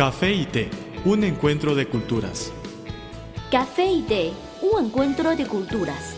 Café y té, un encuentro de culturas. Café y té, un encuentro de culturas.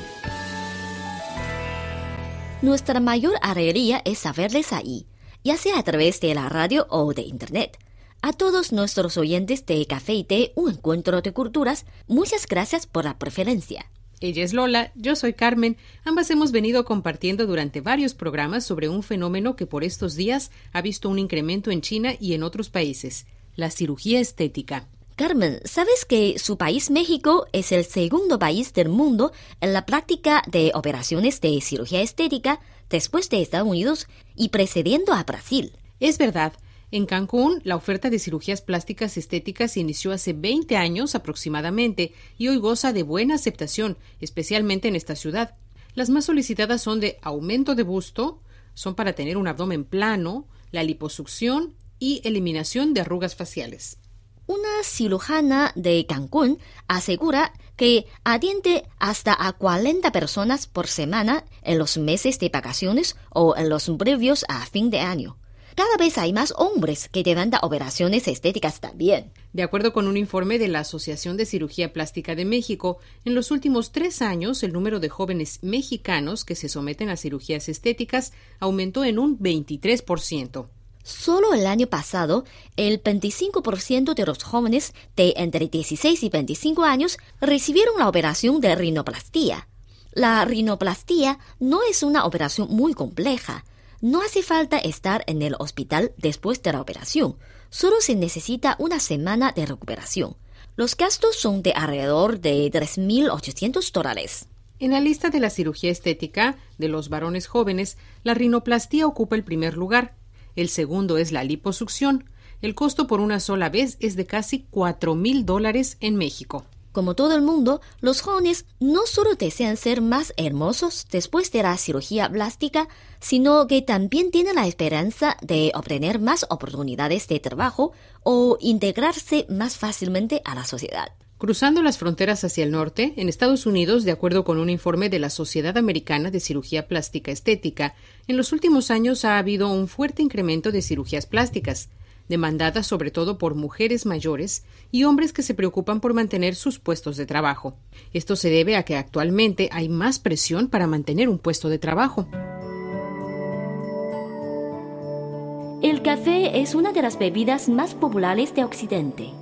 Nuestra mayor alegría es saberles ahí, ya sea a través de la radio o de internet. A todos nuestros oyentes de Café y Té, un encuentro de culturas, muchas gracias por la preferencia. Ella es Lola, yo soy Carmen. Ambas hemos venido compartiendo durante varios programas sobre un fenómeno que por estos días ha visto un incremento en China y en otros países, la cirugía estética. Carmen, ¿sabes que su país México es el segundo país del mundo en la práctica de operaciones de cirugía estética después de Estados Unidos y precediendo a Brasil? Es verdad. En Cancún, la oferta de cirugías plásticas estéticas inició hace 20 años aproximadamente y hoy goza de buena aceptación, especialmente en esta ciudad. Las más solicitadas son de aumento de busto, son para tener un abdomen plano, la liposucción y eliminación de arrugas faciales. Una cirujana de Cancún asegura que atiende hasta a 40 personas por semana en los meses de vacaciones o en los previos a fin de año. Cada vez hay más hombres que demandan operaciones estéticas también. De acuerdo con un informe de la Asociación de Cirugía Plástica de México, en los últimos tres años el número de jóvenes mexicanos que se someten a cirugías estéticas aumentó en un 23%. Solo el año pasado, el 25% de los jóvenes de entre 16 y 25 años recibieron la operación de rinoplastía. La rinoplastía no es una operación muy compleja. No hace falta estar en el hospital después de la operación. Solo se necesita una semana de recuperación. Los gastos son de alrededor de 3.800 dólares. En la lista de la cirugía estética de los varones jóvenes, la rinoplastía ocupa el primer lugar. El segundo es la liposucción. El costo por una sola vez es de casi 4.000 dólares en México. Como todo el mundo, los jóvenes no solo desean ser más hermosos después de la cirugía plástica, sino que también tienen la esperanza de obtener más oportunidades de trabajo o integrarse más fácilmente a la sociedad. Cruzando las fronteras hacia el norte, en Estados Unidos, de acuerdo con un informe de la Sociedad Americana de Cirugía Plástica Estética, en los últimos años ha habido un fuerte incremento de cirugías plásticas demandadas sobre todo por mujeres mayores y hombres que se preocupan por mantener sus puestos de trabajo. Esto se debe a que actualmente hay más presión para mantener un puesto de trabajo. El café es una de las bebidas más populares de Occidente.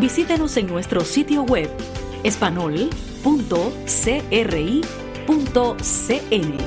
Visítenos en nuestro sitio web espanol.cri .cn.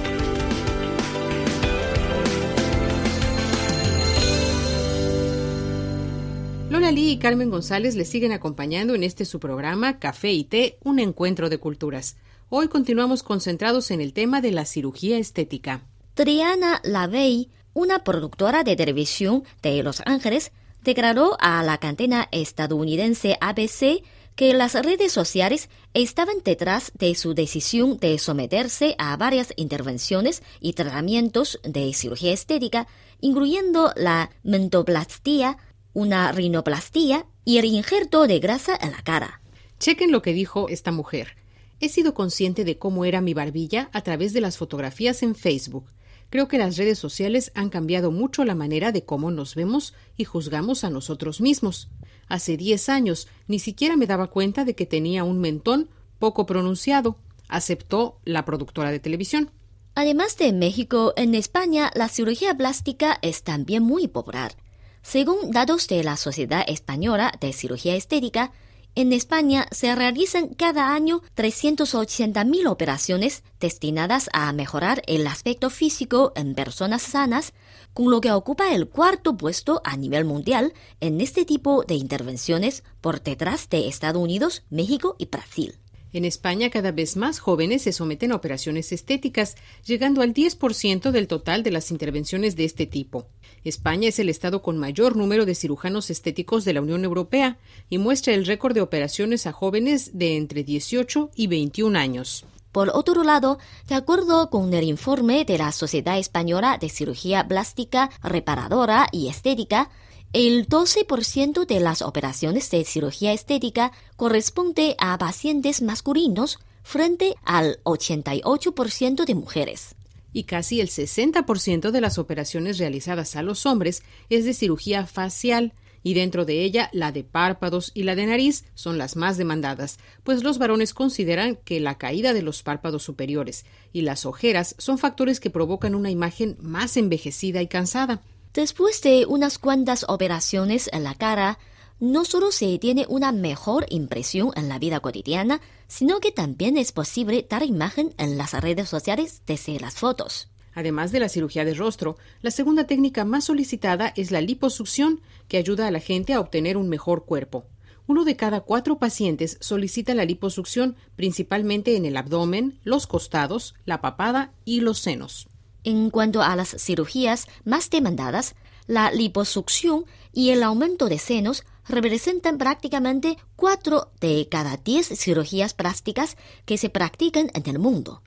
Lola Lee y Carmen González les siguen acompañando en este su programa Café y Té, un encuentro de culturas. Hoy continuamos concentrados en el tema de la cirugía estética. Triana Lavey, una productora de televisión de Los Ángeles, declaró a la cadena estadounidense ABC que las redes sociales estaban detrás de su decisión de someterse a varias intervenciones y tratamientos de cirugía estética, incluyendo la mentoplastía, una rinoplastía y el injerto de grasa en la cara. Chequen lo que dijo esta mujer. He sido consciente de cómo era mi barbilla a través de las fotografías en Facebook. Creo que las redes sociales han cambiado mucho la manera de cómo nos vemos y juzgamos a nosotros mismos. Hace diez años ni siquiera me daba cuenta de que tenía un mentón poco pronunciado, aceptó la productora de televisión. Además de México, en España la cirugía plástica es también muy popular. Según datos de la Sociedad Española de Cirugía Estética, en España se realizan cada año 380.000 operaciones destinadas a mejorar el aspecto físico en personas sanas, con lo que ocupa el cuarto puesto a nivel mundial en este tipo de intervenciones por detrás de Estados Unidos, México y Brasil. En España, cada vez más jóvenes se someten a operaciones estéticas, llegando al 10% del total de las intervenciones de este tipo. España es el estado con mayor número de cirujanos estéticos de la Unión Europea y muestra el récord de operaciones a jóvenes de entre 18 y 21 años. Por otro lado, de acuerdo con el informe de la Sociedad Española de Cirugía Plástica, Reparadora y Estética, el 12% de las operaciones de cirugía estética corresponde a pacientes masculinos frente al 88% de mujeres. Y casi el 60% de las operaciones realizadas a los hombres es de cirugía facial, y dentro de ella la de párpados y la de nariz son las más demandadas, pues los varones consideran que la caída de los párpados superiores y las ojeras son factores que provocan una imagen más envejecida y cansada. Después de unas cuantas operaciones en la cara, no solo se tiene una mejor impresión en la vida cotidiana, sino que también es posible dar imagen en las redes sociales desde las fotos. Además de la cirugía de rostro, la segunda técnica más solicitada es la liposucción, que ayuda a la gente a obtener un mejor cuerpo. Uno de cada cuatro pacientes solicita la liposucción principalmente en el abdomen, los costados, la papada y los senos. En cuanto a las cirugías más demandadas, la liposucción y el aumento de senos representan prácticamente cuatro de cada diez cirugías plásticas que se practican en el mundo.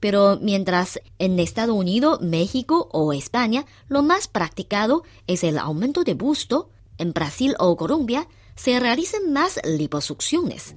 Pero mientras en Estados Unidos, México o España lo más practicado es el aumento de busto, en Brasil o Colombia se realizan más liposucciones.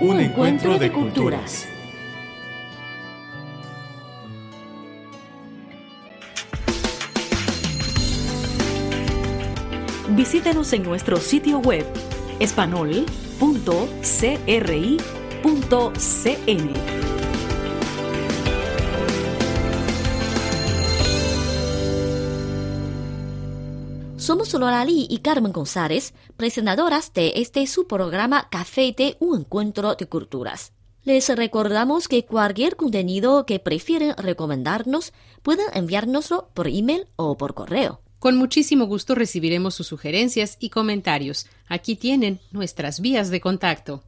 un encuentro de culturas. Visítenos en nuestro sitio web espanol.cri.cn. Somos Lorali y Carmen González, presentadoras de este su programa Café de un encuentro de culturas. Les recordamos que cualquier contenido que prefieren recomendarnos pueden enviárnoslo por email o por correo. Con muchísimo gusto recibiremos sus sugerencias y comentarios. Aquí tienen nuestras vías de contacto.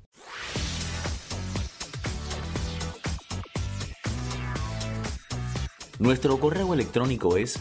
Nuestro correo electrónico es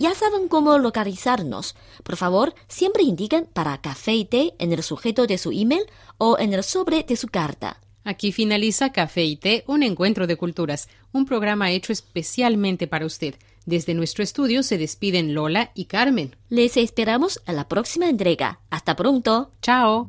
Ya saben cómo localizarnos. Por favor, siempre indiquen para café y té en el sujeto de su email o en el sobre de su carta. Aquí finaliza Café y Té, un encuentro de culturas, un programa hecho especialmente para usted. Desde nuestro estudio se despiden Lola y Carmen. Les esperamos a la próxima entrega. Hasta pronto. Chao.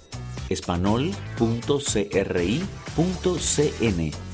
espanol.cri.cn